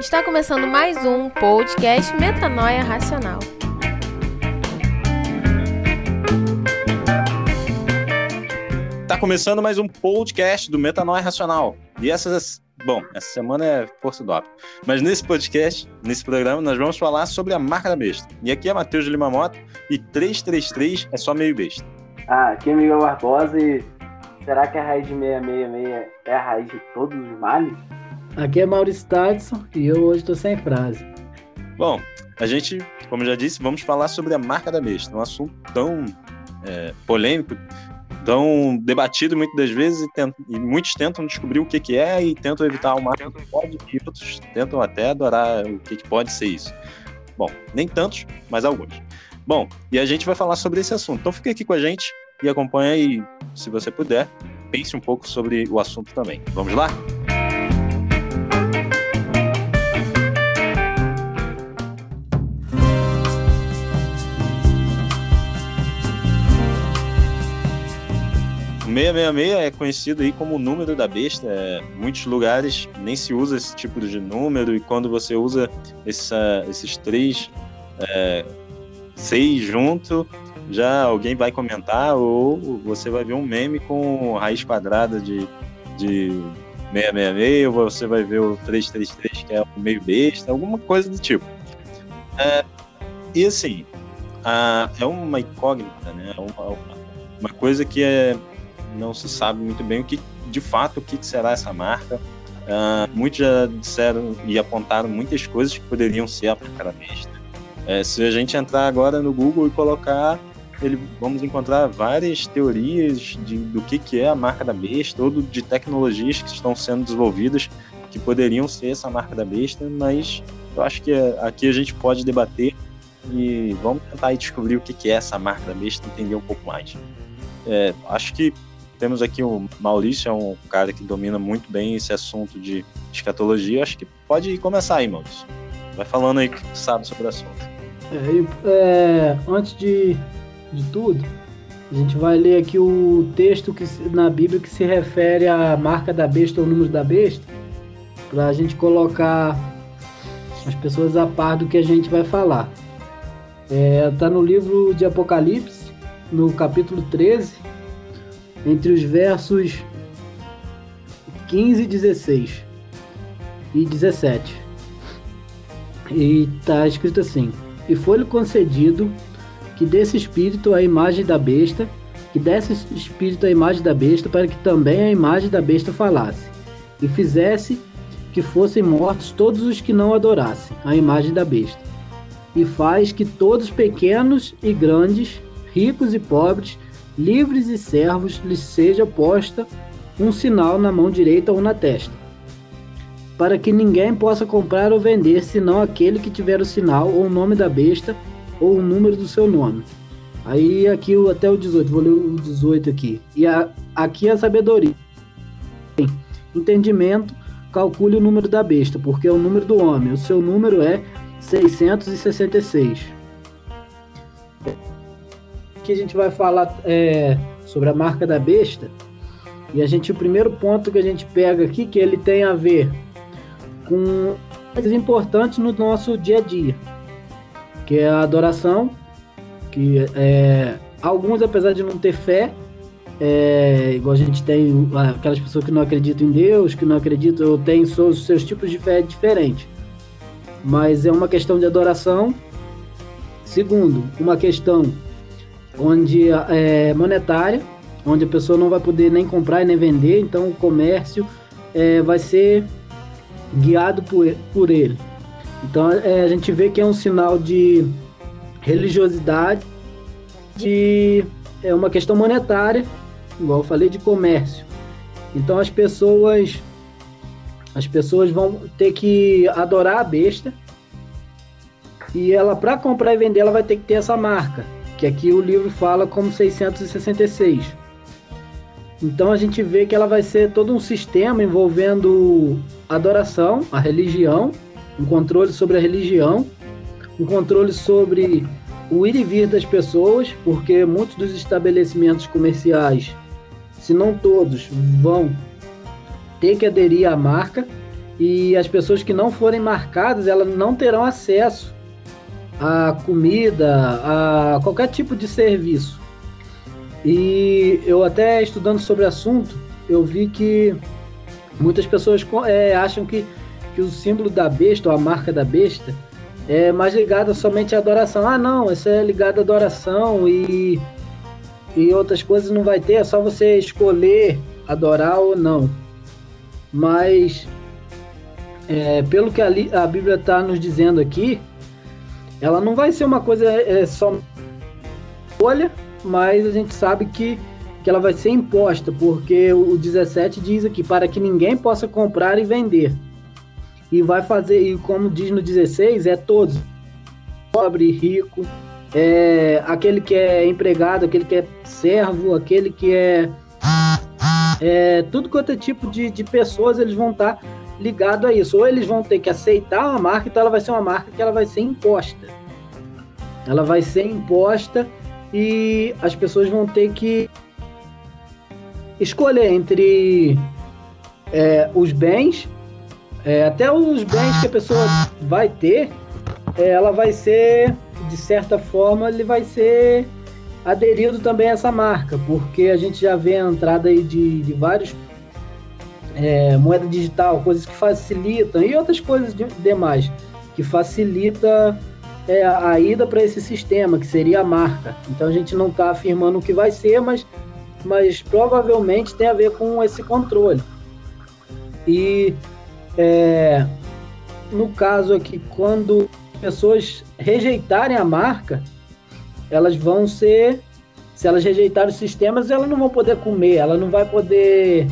Está começando mais um podcast Metanoia Racional. Está começando mais um podcast do Metanoia Racional. E essas, bom, essa semana é força do hábito. Mas nesse podcast, nesse programa, nós vamos falar sobre a marca da besta. E aqui é Matheus de Lima Moto e 333 é só meio besta. Ah, aqui é Miguel Barbosa e será que a raiz de 666 é a raiz de todos os males? Aqui é Maurício Tadson e eu hoje estou sem frase. Bom, a gente, como já disse, vamos falar sobre a marca da besta, um assunto tão é, polêmico, tão debatido muitas das vezes e, tent, e, muitos tentam descobrir o que, que é e tentam evitar o máximo que pode e outros tentam até adorar o que, que pode ser isso. Bom, nem tantos, mas alguns. Bom, e a gente vai falar sobre esse assunto. Então fica aqui com a gente e acompanha aí, se você puder, pense um pouco sobre o assunto também. Vamos lá? 666 é conhecido aí como o número da besta. É, muitos lugares nem se usa esse tipo de número, e quando você usa essa, esses três, é, seis junto, já alguém vai comentar, ou você vai ver um meme com raiz quadrada de, de 666, ou você vai ver o 333, que é o meio besta, alguma coisa do tipo. É, e assim, a, é uma incógnita, né? É uma, uma coisa que é não se sabe muito bem o que, de fato, o que será essa marca. Uh, muitos já disseram e apontaram muitas coisas que poderiam ser a marca besta. É, se a gente entrar agora no Google e colocar, ele, vamos encontrar várias teorias de, do que, que é a marca da besta, ou de tecnologias que estão sendo desenvolvidas que poderiam ser essa marca da besta, mas eu acho que aqui a gente pode debater e vamos tentar descobrir o que, que é essa marca da besta, entender um pouco mais. É, acho que temos aqui o Maurício, é um cara que domina muito bem esse assunto de escatologia. Acho que pode começar aí, Maurício. Vai falando aí que sabe sobre o assunto. É, é, antes de, de tudo, a gente vai ler aqui o texto que, na Bíblia que se refere à marca da besta ou número da besta, para a gente colocar as pessoas a par do que a gente vai falar. Está é, tá no livro de Apocalipse, no capítulo 13, entre os versos 15, 16 e 17. E está escrito assim: E foi-lhe concedido que desse espírito a imagem da besta, que desse espírito a imagem da besta, para que também a imagem da besta falasse, e fizesse que fossem mortos todos os que não adorassem a imagem da besta. E faz que todos pequenos e grandes, ricos e pobres, livres e servos, lhes seja posta um sinal na mão direita ou na testa, para que ninguém possa comprar ou vender, senão aquele que tiver o sinal ou o nome da besta ou o número do seu nome. Aí aqui até o 18, vou ler o 18 aqui. E a, aqui a sabedoria. Entendimento, calcule o número da besta, porque é o número do homem. O seu número é 666 que a gente vai falar é, sobre a marca da besta. E a gente, o primeiro ponto que a gente pega aqui, que ele tem a ver com coisas importantes no nosso dia a dia, que é a adoração, que é, alguns, apesar de não ter fé, é, igual a gente tem aquelas pessoas que não acreditam em Deus, que não acreditam, ou têm seus, seus tipos de fé diferentes. Mas é uma questão de adoração. Segundo, uma questão onde é monetária, onde a pessoa não vai poder nem comprar e nem vender, então o comércio é, vai ser guiado por, por ele. Então é, a gente vê que é um sinal de religiosidade, de é uma questão monetária, igual eu falei de comércio. Então as pessoas as pessoas vão ter que adorar a besta e ela para comprar e vender ela vai ter que ter essa marca que aqui o livro fala como 666. Então a gente vê que ela vai ser todo um sistema envolvendo adoração, a religião, um controle sobre a religião, um controle sobre o ir e vir das pessoas, porque muitos dos estabelecimentos comerciais, se não todos, vão ter que aderir à marca. e as pessoas que não forem marcadas, elas não terão acesso a comida, a qualquer tipo de serviço. E eu até estudando sobre o assunto, eu vi que muitas pessoas é, acham que, que o símbolo da besta, ou a marca da besta, é mais ligada somente à adoração. Ah, não, isso é ligado à adoração e, e outras coisas não vai ter, é só você escolher adorar ou não. Mas, é, pelo que a, a Bíblia está nos dizendo aqui, ela não vai ser uma coisa é, só escolha, mas a gente sabe que, que ela vai ser imposta, porque o 17 diz aqui, para que ninguém possa comprar e vender. E vai fazer, e como diz no 16, é todos, pobre, rico, é, aquele que é empregado, aquele que é servo, aquele que é, é tudo quanto é tipo de, de pessoas, eles vão estar tá ligado a isso. Ou eles vão ter que aceitar uma marca, então ela vai ser uma marca que ela vai ser imposta. Ela vai ser imposta e as pessoas vão ter que escolher entre é, os bens, é, até os bens que a pessoa vai ter, é, ela vai ser, de certa forma, ele vai ser aderido também a essa marca, porque a gente já vê a entrada aí de, de vários é, moeda digital, coisas que facilitam e outras coisas de, demais que facilita é, a ida para esse sistema que seria a marca. Então a gente não está afirmando o que vai ser, mas, mas provavelmente tem a ver com esse controle. E é, no caso aqui, quando pessoas rejeitarem a marca, elas vão ser, se elas rejeitarem os sistemas, elas não vão poder comer, ela não vai poder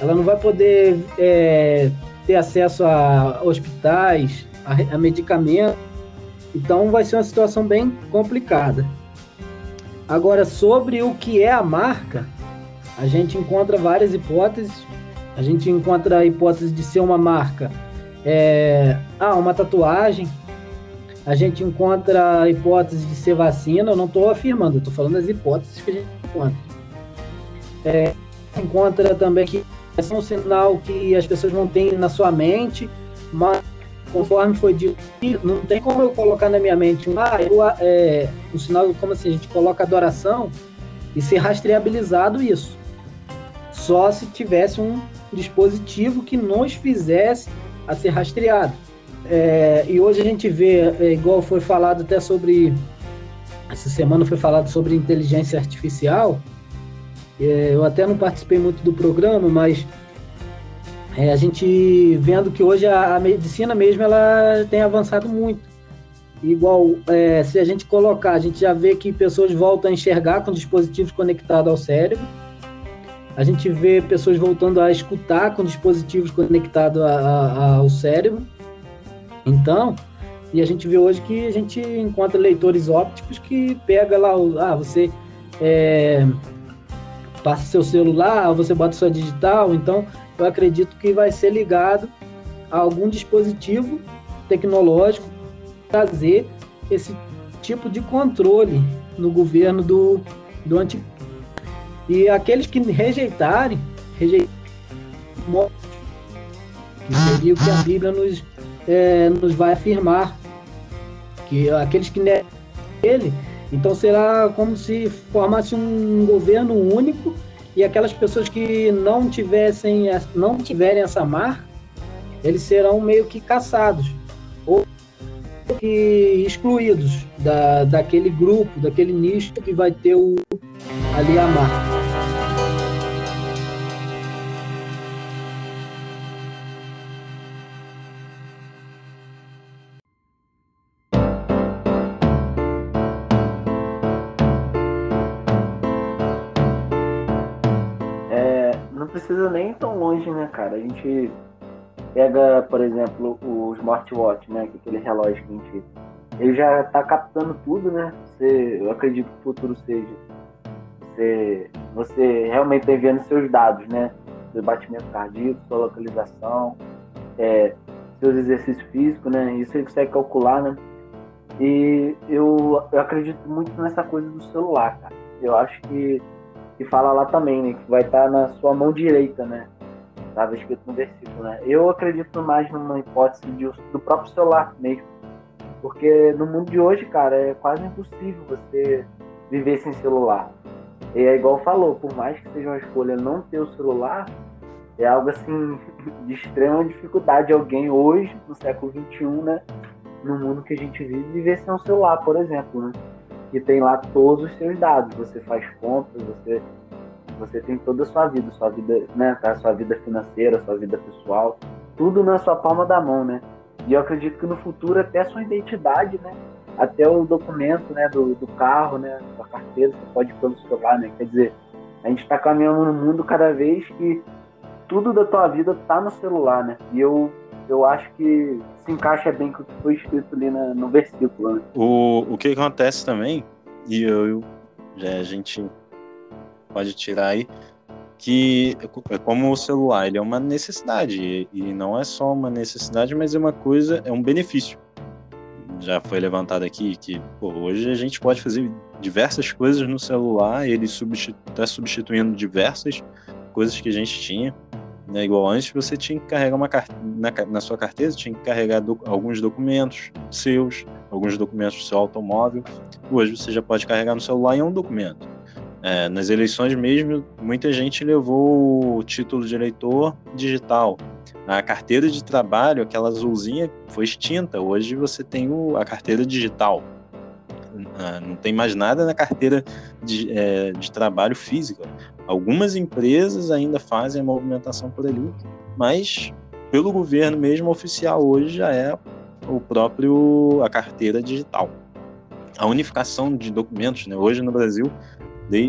ela não vai poder é, ter acesso a hospitais, a, a medicamentos. Então vai ser uma situação bem complicada. Agora, sobre o que é a marca, a gente encontra várias hipóteses. A gente encontra a hipótese de ser uma marca, é, ah, uma tatuagem. A gente encontra a hipótese de ser vacina. Eu não estou afirmando, estou falando das hipóteses que a gente encontra. É, encontra também que é um sinal que as pessoas não têm na sua mente, mas conforme foi dito, não tem como eu colocar na minha mente ah, eu, é, um sinal como assim, a gente coloca adoração e ser rastreabilizado isso. Só se tivesse um dispositivo que nos fizesse a ser rastreado. É, e hoje a gente vê, é, igual foi falado até sobre, essa semana foi falado sobre inteligência artificial, é, eu até não participei muito do programa, mas é, a gente vendo que hoje a, a, medicina mesmo ela tem avançado muito. Igual, é, se a gente colocar, a gente já vê que pessoas voltam a enxergar com dispositivos conectados ao cérebro. A gente vê pessoas voltando a escutar com dispositivos conectados ao cérebro. Então, e a gente vê hoje que a gente encontra leitores ópticos que pega lá, ah, você é, passa seu celular, você bota sua digital, então eu acredito que vai ser ligado a algum dispositivo tecnológico trazer esse tipo de controle no governo do, do antigo. E aqueles que rejeitarem, rejeitarem que seria o que a Bíblia nos, é, nos vai afirmar, que aqueles que negam ele então será como se formasse um governo único e aquelas pessoas que não tivessem, não tiverem essa marca, eles serão meio que caçados ou que excluídos da, daquele grupo, daquele nicho que vai ter o, ali a marca. Precisa nem tão longe, né, cara? A gente pega, por exemplo, o smartwatch, né? É aquele relógio que a gente. Ele já tá captando tudo, né? Você, eu acredito que o futuro seja. Você, você realmente tá enviando seus dados, né? Seu batimento cardíaco, sua localização, é, seus exercícios físicos, né? Isso ele consegue calcular, né? E eu, eu acredito muito nessa coisa do celular, cara. Eu acho que que fala lá também, né? Que vai estar tá na sua mão direita, né? estava escrito no versículo, né? Eu acredito mais numa hipótese de, do próprio celular mesmo. Porque no mundo de hoje, cara, é quase impossível você viver sem celular. E é igual falou, por mais que seja uma escolha não ter o celular, é algo assim de extrema dificuldade alguém hoje, no século XXI, né? No mundo que a gente vive, viver sem um celular, por exemplo, né? Que tem lá todos os seus dados. Você faz compras, você, você tem toda a sua vida, sua vida, né? Tá? Sua vida financeira, sua vida pessoal, tudo na sua palma da mão, né? E eu acredito que no futuro até a sua identidade, né? Até o documento, né? Do, do carro, né? Sua carteira, você pode ir pelo celular, né? Quer dizer, a gente está caminhando no mundo cada vez que tudo da tua vida tá no celular, né? E eu, eu acho que se encaixa bem com o que foi escrito ali na, no versículo, né? O, o que acontece também, e eu, eu já a gente pode tirar aí, que é como o celular, ele é uma necessidade, e não é só uma necessidade, mas é uma coisa, é um benefício. Já foi levantado aqui que pô, hoje a gente pode fazer diversas coisas no celular, ele está substitu substituindo diversas coisas que a gente tinha. Né? Igual antes, você tinha que carregar uma na, na sua carteira, tinha que carregar do, alguns documentos seus, alguns documentos do seu automóvel. Hoje você já pode carregar no celular em um documento. É, nas eleições mesmo, muita gente levou o título de eleitor digital. A carteira de trabalho, aquela azulzinha, foi extinta. Hoje você tem o, a carteira digital. Ah, não tem mais nada na carteira de, é, de trabalho física. Algumas empresas ainda fazem a movimentação por ali, mas pelo governo mesmo oficial hoje já é o próprio a carteira digital. A unificação de documentos, né? Hoje no Brasil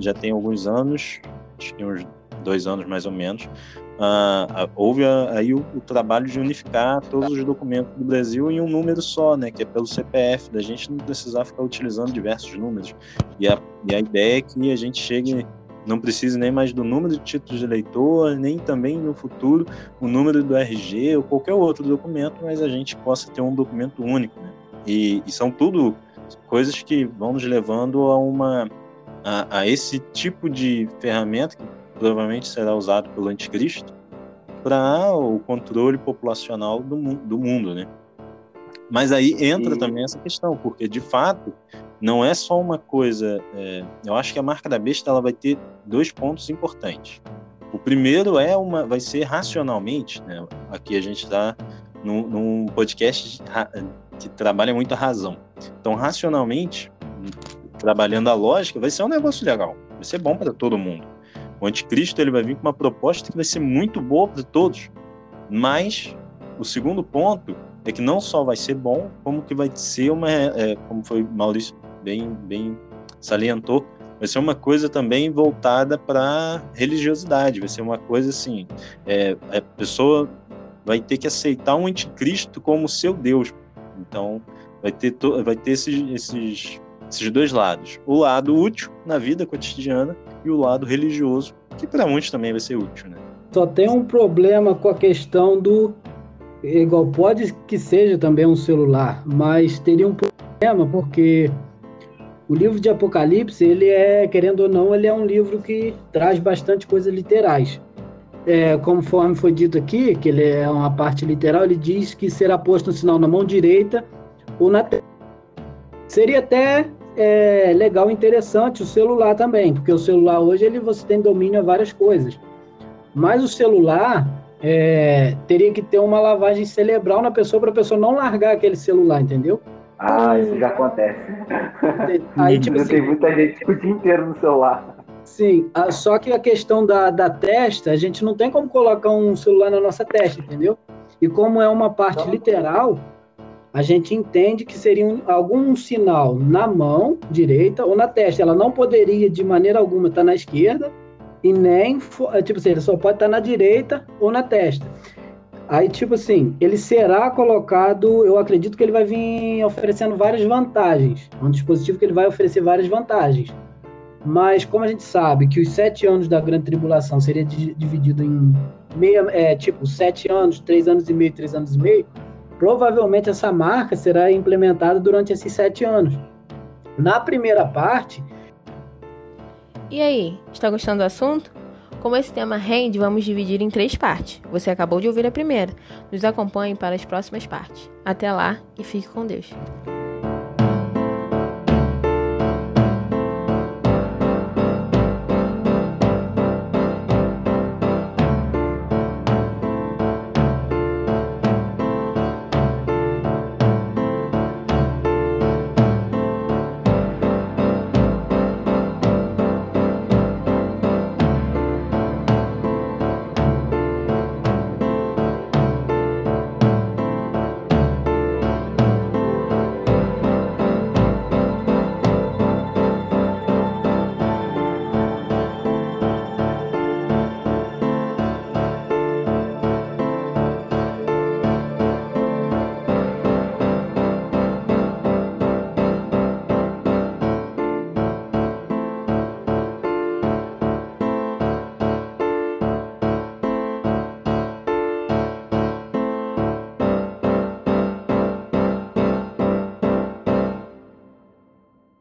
já tem alguns anos, acho que uns dois anos mais ou menos, uh, houve aí o, o, trabalho de unificar todos os documentos do Brasil em um número só, né, que é pelo CPF, da gente não precisar ficar utilizando diversos números. E a, e a ideia é que a gente chegue, não precise nem mais do número de títulos de eleitor, nem também no futuro o número do RG ou qualquer outro documento, mas a gente possa ter um documento único. Né? E, e são tudo coisas que vão nos levando a uma a, a esse tipo de ferramenta que provavelmente será usado pelo anticristo para o controle populacional do, do mundo, né? Mas aí entra também essa questão, porque de fato não é só uma coisa. É, eu acho que a marca da besta ela vai ter dois pontos importantes. O primeiro é uma, vai ser racionalmente, né? Aqui a gente está num, num, podcast que trabalha muito a razão. Então, racionalmente, trabalhando a lógica, vai ser um negócio legal, vai ser bom para todo mundo. O anticristo ele vai vir com uma proposta que vai ser muito boa para todos. Mas o segundo ponto é que não só vai ser bom, como que vai ser uma, é, como foi Maurício bem, bem salientou, vai ser uma coisa também voltada para religiosidade, vai ser uma coisa assim, é, a pessoa vai ter que aceitar um anticristo como seu Deus. Então, vai ter, vai ter esses, esses, esses dois lados. O lado útil na vida cotidiana e o lado religioso, que para muitos também vai ser útil, né? Só tem um problema com a questão do igual pode que seja também um celular, mas teria um problema porque o livro de Apocalipse, ele é, querendo ou não, ele é um livro que traz bastante coisas literais. É, conforme foi dito aqui, que ele é uma parte literal, ele diz que será posto um sinal na mão direita ou na. Seria até é legal, interessante o celular também, porque o celular hoje ele você tem domínio a várias coisas. Mas o celular é, teria que ter uma lavagem cerebral na pessoa para a pessoa não largar aquele celular, entendeu? Ah, isso já acontece. Aí, tipo assim, tem muita gente o dia inteiro no celular. Sim, só que a questão da, da testa, a gente não tem como colocar um celular na nossa testa, entendeu? E como é uma parte literal, a gente entende que seria um, algum sinal na mão direita ou na testa. Ela não poderia, de maneira alguma, estar na esquerda e nem, tipo assim, ele só pode estar na direita ou na testa. Aí, tipo assim, ele será colocado, eu acredito que ele vai vir oferecendo várias vantagens. É um dispositivo que ele vai oferecer várias vantagens. Mas como a gente sabe que os sete anos da grande tribulação seria dividido em meia, é, tipo, sete anos, três anos e meio, três anos e meio, provavelmente essa marca será implementada durante esses sete anos. Na primeira parte. E aí, está gostando do assunto? Como esse tema rende, vamos dividir em três partes. Você acabou de ouvir a primeira. Nos acompanhe para as próximas partes. Até lá e fique com Deus.